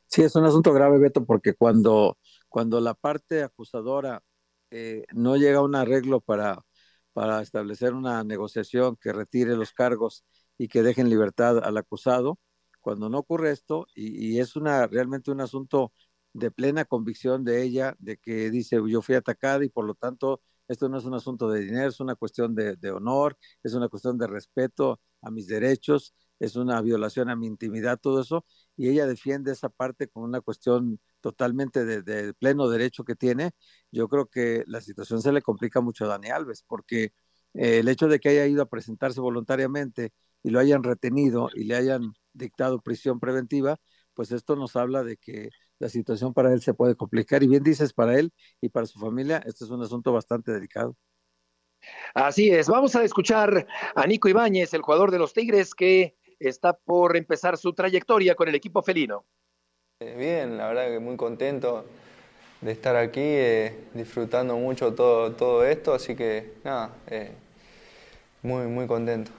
Sí, es un asunto grave, Beto, porque cuando, cuando la parte acusadora eh, no llega un arreglo para, para establecer una negociación que retire los cargos y que dejen libertad al acusado, cuando no ocurre esto, y, es una realmente un asunto de plena convicción de ella, de que dice yo fui atacada y por lo tanto esto no es un asunto de dinero, es una cuestión de honor, es una cuestión de respeto a mis derechos, es una violación a mi intimidad, todo eso, y ella defiende esa parte como una cuestión totalmente de, pleno derecho que tiene, yo creo que la situación se le complica mucho a Dani Alves, porque eh, el hecho de que haya ido a presentarse voluntariamente y lo hayan retenido y le hayan dictado prisión preventiva, pues esto nos habla de que la situación para él se puede complicar. Y bien dices, para él y para su familia, este es un asunto bastante delicado. Así es, vamos a escuchar a Nico Ibáñez, el jugador de los Tigres, que está por empezar su trayectoria con el equipo felino. Eh, bien, la verdad que muy contento de estar aquí, eh, disfrutando mucho todo, todo esto, así que nada, eh, muy, muy contento.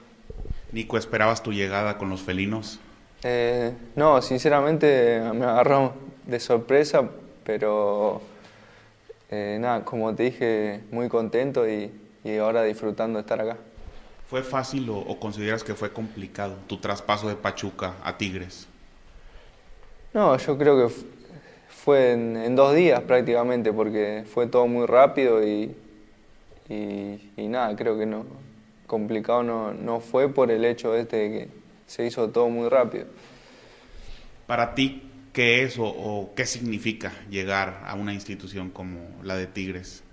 Nico, ¿esperabas tu llegada con los felinos? no, sinceramente me agarró de sorpresa, pero nada, como te dije, muy contento y, y ahora disfrutando de estar acá. ¿Fue fácil o, consideras que fue complicado tu traspaso de Pachuca a Tigres? No, yo creo que fue en, dos días prácticamente, porque fue todo muy rápido y, y, nada, creo que no. Complicado no, no fue por el hecho este de que se hizo todo muy rápido. Para ti, ¿qué es o, qué significa llegar a una institución como la de Tigres?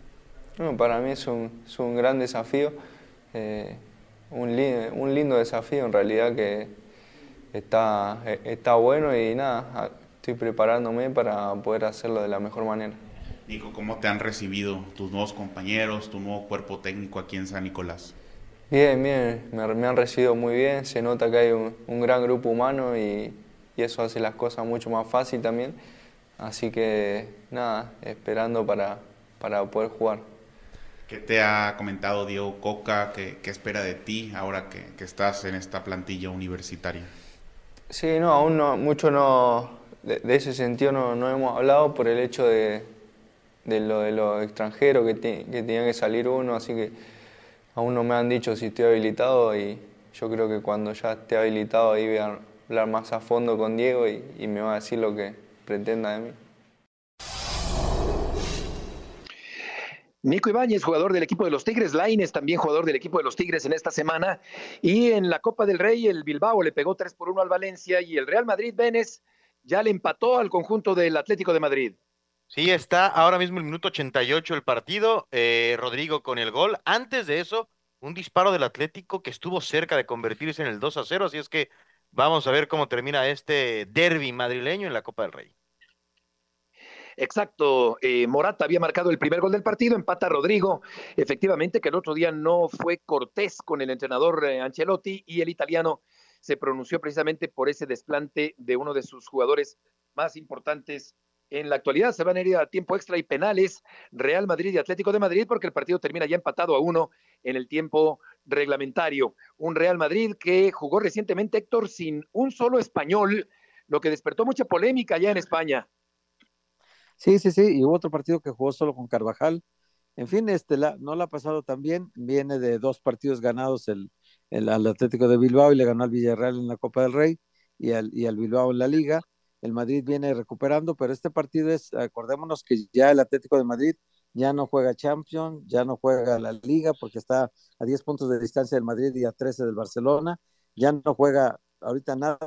No, para mí es un, es un gran desafío, eh, un, un, lindo desafío en realidad que está, está bueno y nada, estoy preparándome para poder hacerlo de la mejor manera. Nico, ¿cómo te han recibido tus nuevos compañeros, tu nuevo cuerpo técnico aquí en San Nicolás? Bien, bien, me, han recibido muy bien, se nota que hay un, un gran grupo humano y, y, eso hace las cosas mucho más fácil también. Así que nada, esperando para, para poder jugar. ¿Qué te ha comentado Diego Coca? ¿Qué, espera de ti ahora que, estás en esta plantilla universitaria? Sí, no, aún no, mucho no, de, ese sentido no, hemos hablado por el hecho de, de lo de los extranjeros que, que tenía que salir uno, así que aún no me han dicho si estoy habilitado y yo creo que cuando ya esté habilitado ahí voy a hablar más a fondo con Diego y, y me va a decir lo que pretenda de mí. Nico Ibáñez, jugador del equipo de los Tigres, Laines también jugador del equipo de los Tigres en esta semana. Y en la Copa del Rey, el Bilbao le pegó 3 por 1 al Valencia y el Real Madrid Vélez ya le empató al conjunto del Atlético de Madrid. Sí, está ahora mismo el minuto 88 el partido, eh, Rodrigo con el gol. Antes de eso, un disparo del Atlético que estuvo cerca de convertirse en el 2 a 0, así es que vamos a ver cómo termina este derby madrileño en la Copa del Rey. Exacto, eh, Morata había marcado el primer gol del partido, empata Rodrigo, efectivamente que el otro día no fue cortés con el entrenador eh, Ancelotti y el italiano se pronunció precisamente por ese desplante de uno de sus jugadores más importantes en la actualidad. Se van a ir a tiempo extra y penales Real Madrid y Atlético de Madrid porque el partido termina ya empatado a uno en el tiempo reglamentario. Un Real Madrid que jugó recientemente Héctor sin un solo español, lo que despertó mucha polémica ya en España. Sí, sí, sí, y hubo otro partido que jugó solo con Carvajal. En fin, este la, no la ha pasado tan bien. Viene de dos partidos ganados el, el, Atlético de Bilbao y le ganó al Villarreal en la Copa del Rey y al, y al Bilbao en la Liga. El Madrid viene recuperando, pero este partido es, acordémonos que ya el Atlético de Madrid ya no juega Champions, ya no juega la Liga porque está a 10 puntos de distancia del Madrid y a 13 del Barcelona, ya no juega ahorita nada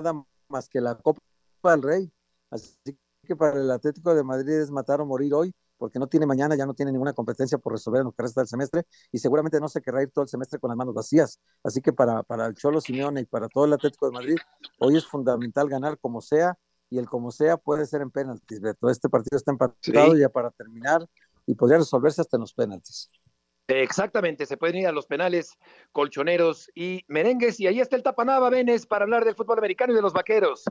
más que la Copa del Rey. Así que para el Atlético de Madrid es matar o morir hoy, porque no tiene mañana, ya no tiene ninguna competencia por resolver en lo que resta del semestre y seguramente no se querrá ir todo el semestre con las manos vacías. Así que para, para el Cholo Simeone y para todo el Atlético de Madrid, hoy es fundamental ganar como sea y el como sea puede ser en penaltis, Beto. Este partido está empatado ya para terminar y podría resolverse hasta en los penaltis. Exactamente, se pueden ir a los penales, colchoneros y merengues. Y ahí está el Tapanaba, Venes, para hablar del fútbol americano y de los vaqueros.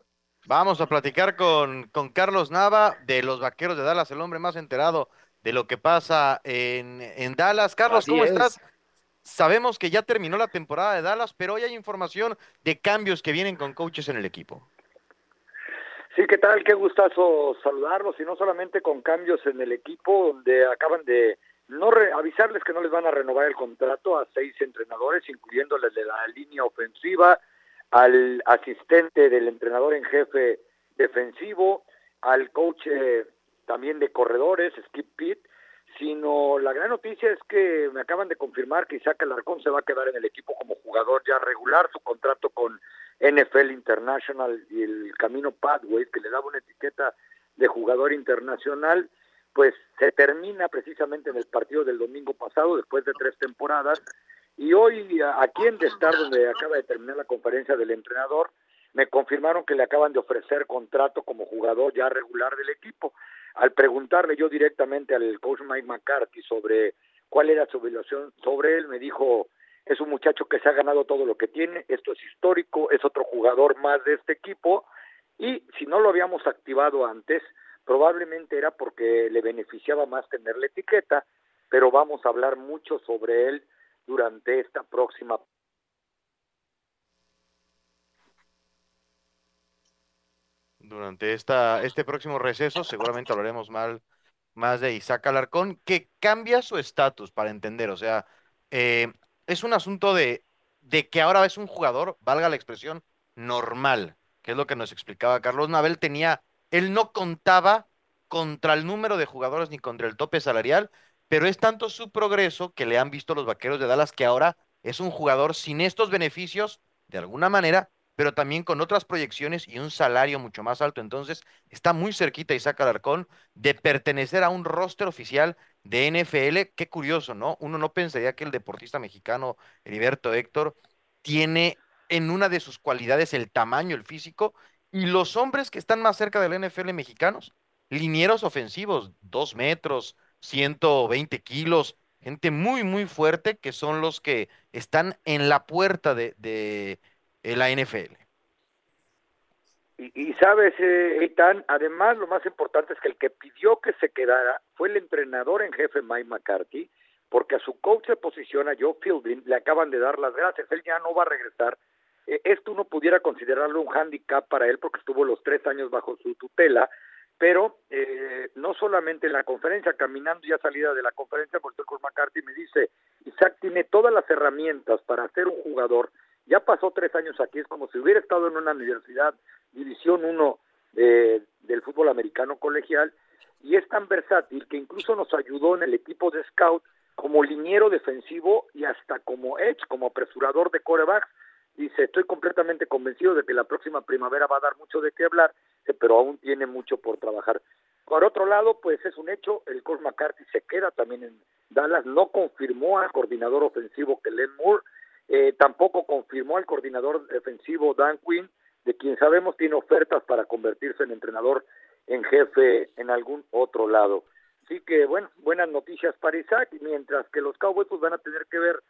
Vamos a platicar con, con Carlos Nava de los Vaqueros de Dallas, el hombre más enterado de lo que pasa en, en Dallas. Carlos, ¿cómo estás? Sabemos que ya terminó la temporada de Dallas, pero hoy hay información de cambios que vienen con coaches en el equipo. Sí, ¿qué tal? Qué gustazo saludarlos y no solamente con cambios en el equipo, donde acaban de no avisarles que no les van a renovar el contrato a seis entrenadores, incluyendo el de la línea ofensiva, al asistente del entrenador en jefe defensivo, al coach eh, también de corredores, Skip Pitt, sino la gran noticia es que me acaban de confirmar que Isaac Alarcón se va a quedar en el equipo como jugador ya regular, su contrato con NFL International y el camino Pathways, que le daba una etiqueta de jugador internacional, pues se termina precisamente en el partido del domingo pasado, después de tres temporadas, Y hoy, aquí en Destar, donde acaba de terminar la conferencia del entrenador, me confirmaron que le acaban de ofrecer contrato como jugador ya regular del equipo. Al preguntarle yo directamente al coach Mike McCarthy sobre cuál era su evaluación sobre él, me dijo, es un muchacho que se ha ganado todo lo que tiene, esto es histórico, es otro jugador más de este equipo y si no lo habíamos activado antes, probablemente era porque le beneficiaba más tener la etiqueta, pero vamos a hablar mucho sobre él durante esta próxima durante esta, este próximo receso seguramente hablaremos mal, más de Isaac Alarcón, que cambia su estatus para entender, o sea, eh, es un asunto de, de que ahora es un jugador, valga la expresión, normal, que es lo que nos explicaba Carlos Nabel, tenía, él no contaba contra el número de jugadores ni contra el tope salarial, pero es tanto su progreso que le han visto los vaqueros de Dallas que ahora es un jugador sin estos beneficios, de alguna manera, pero también con otras proyecciones y un salario mucho más alto. Entonces, está muy cerquita Isaac Alarcón de pertenecer a un roster oficial de NFL. Qué curioso, ¿no? Uno no pensaría que el deportista mexicano Heriberto Héctor tiene en una de sus cualidades el tamaño, el físico, y los hombres que están más cerca del NFL mexicanos, linieros ofensivos, dos metros, 120 kilos, gente muy, muy fuerte que son los que están en la puerta de, de la NFL. Y, sabes, eh, además lo más importante es que el que pidió que se quedara fue el entrenador en jefe Mike McCarthy, porque a su coach de posición, a Joe Fielding, le acaban de dar las gracias. Él ya no va a regresar. Eh, esto uno pudiera considerarlo un handicap para él porque estuvo los tres años bajo su tutela, pero eh, no solamente en la conferencia, caminando ya salida de la conferencia, porque con McCarthy me dice, Isaac tiene todas las herramientas para ser un jugador ya pasó tres años aquí, es como si hubiera estado en una universidad, División 1 del fútbol americano colegial, y es tan versátil que incluso nos ayudó en el equipo de scout como liniero defensivo y hasta como edge, como apresurador de corebacks. Dice, estoy completamente convencido de que la próxima primavera va a dar mucho de qué hablar, pero aún tiene mucho por trabajar. Por otro lado, pues es un hecho, el coach McCarthy se queda también en Dallas, no confirmó al coordinador ofensivo que Len Moore, eh, tampoco confirmó al coordinador defensivo Dan Quinn, de quien sabemos tiene ofertas para convertirse en entrenador en jefe en algún otro lado. Así que, bueno, buenas noticias para Isaac, mientras que los Cowboys pues, van a tener que ver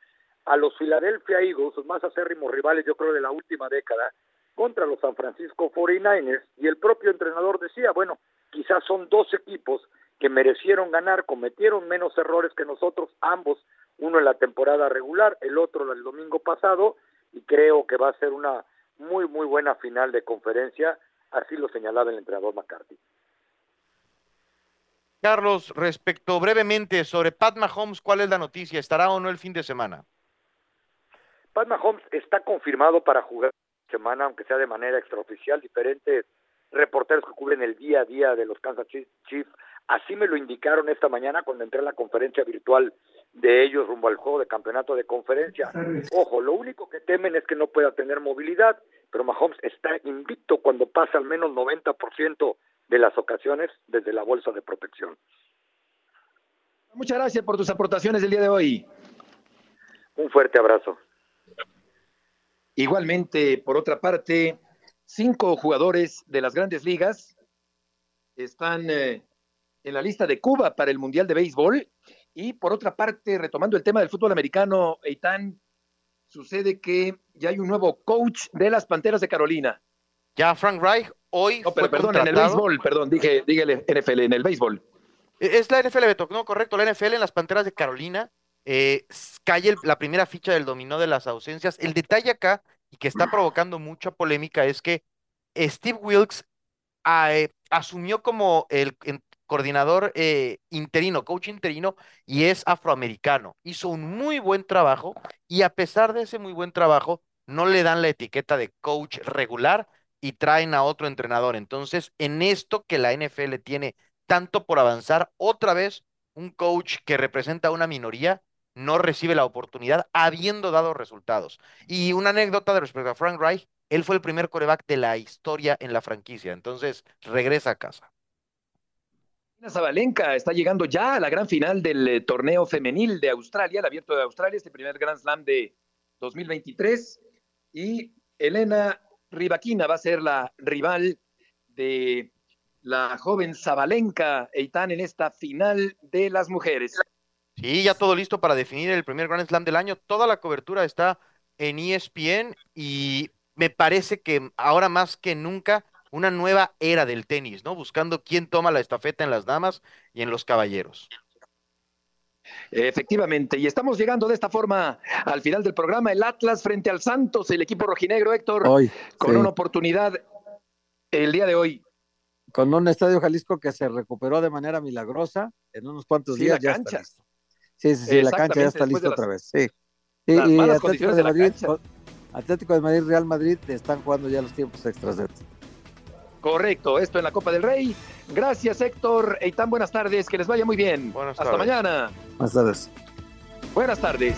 a los Philadelphia Eagles, los más acérrimos rivales, yo creo, de la última década, contra los San Francisco 49ers, y el propio entrenador decía, bueno, quizás son dos equipos que merecieron ganar, cometieron menos errores que nosotros, ambos uno en la temporada regular, el otro el domingo pasado, y creo que va a ser una muy, muy buena final de conferencia, así lo señalaba el entrenador McCarthy. Carlos, respecto brevemente sobre Pat Mahomes, ¿cuál es la noticia? ¿Estará o no el fin de semana? Pat Mahomes está confirmado para jugar semana, aunque sea de manera extraoficial. Diferentes reporteros que cubren el día a día de los Kansas Chiefs Así me lo indicaron esta mañana cuando entré a la conferencia virtual de ellos rumbo al juego de campeonato de conferencia. Ojo, lo único que temen es que no pueda tener movilidad, pero Mahomes está invicto cuando pasa al menos 90% de las ocasiones desde la bolsa de protección. Muchas gracias por tus aportaciones del día de hoy. Un fuerte abrazo. Igualmente, por otra parte, cinco jugadores de las grandes ligas están eh, en la lista de Cuba para el Mundial de Béisbol. Y por otra parte, retomando el tema del fútbol americano, Eitan, sucede que ya hay un nuevo coach de las Panteras de Carolina. Ya Frank Reich hoy. No, pero perdón, en el béisbol, perdón, dije, dígale NFL, en el béisbol. Es la NFL, Beto, no, correcto, la NFL en las Panteras de Carolina. Eh, cae la primera ficha del dominó de las ausencias. El detalle acá, y que está provocando mucha polémica, es que Steve Wilkes eh, asumió como el, coordinador eh, interino, coach interino, y es afroamericano. Hizo un muy buen trabajo y a pesar de ese muy buen trabajo, no le dan la etiqueta de coach regular y traen a otro entrenador. Entonces, en esto que la NFL tiene tanto por avanzar, otra vez un coach que representa a una minoría no recibe la oportunidad habiendo dado resultados. Y una anécdota de respecto a Frank Reich, él fue el primer coreback de la historia en la franquicia, entonces regresa a casa. Zabalenka está llegando ya a la gran final del eh, torneo femenil de Australia, el abierto de Australia, este primer Grand Slam de 2023. Y Elena Rivaquina va a ser la rival de la joven Zabalenka Eitan en esta final de las mujeres. Sí, ya todo listo para definir el primer Grand Slam del año. Toda la cobertura está en ESPN y me parece que ahora más que nunca una nueva era del tenis, ¿no? Buscando quién toma la estafeta en las damas y en los caballeros. Efectivamente, y estamos llegando de esta forma al final del programa. El Atlas frente al Santos, el equipo rojinegro, Héctor, con una oportunidad el día de hoy. Con un estadio Jalisco que se recuperó de manera milagrosa en unos cuantos días. ya Está listo. Sí, sí, sí, la cancha ya está lista otra vez. Sí. Y, Atlético de, Madrid, Atlético de Madrid, Real Madrid están jugando ya los tiempos extras de esto. Correcto, esto en la Copa del Rey. Gracias, Héctor. Eitan, buenas tardes. Que les vaya muy bien. Buenas Hasta mañana. Buenas tardes. Buenas tardes.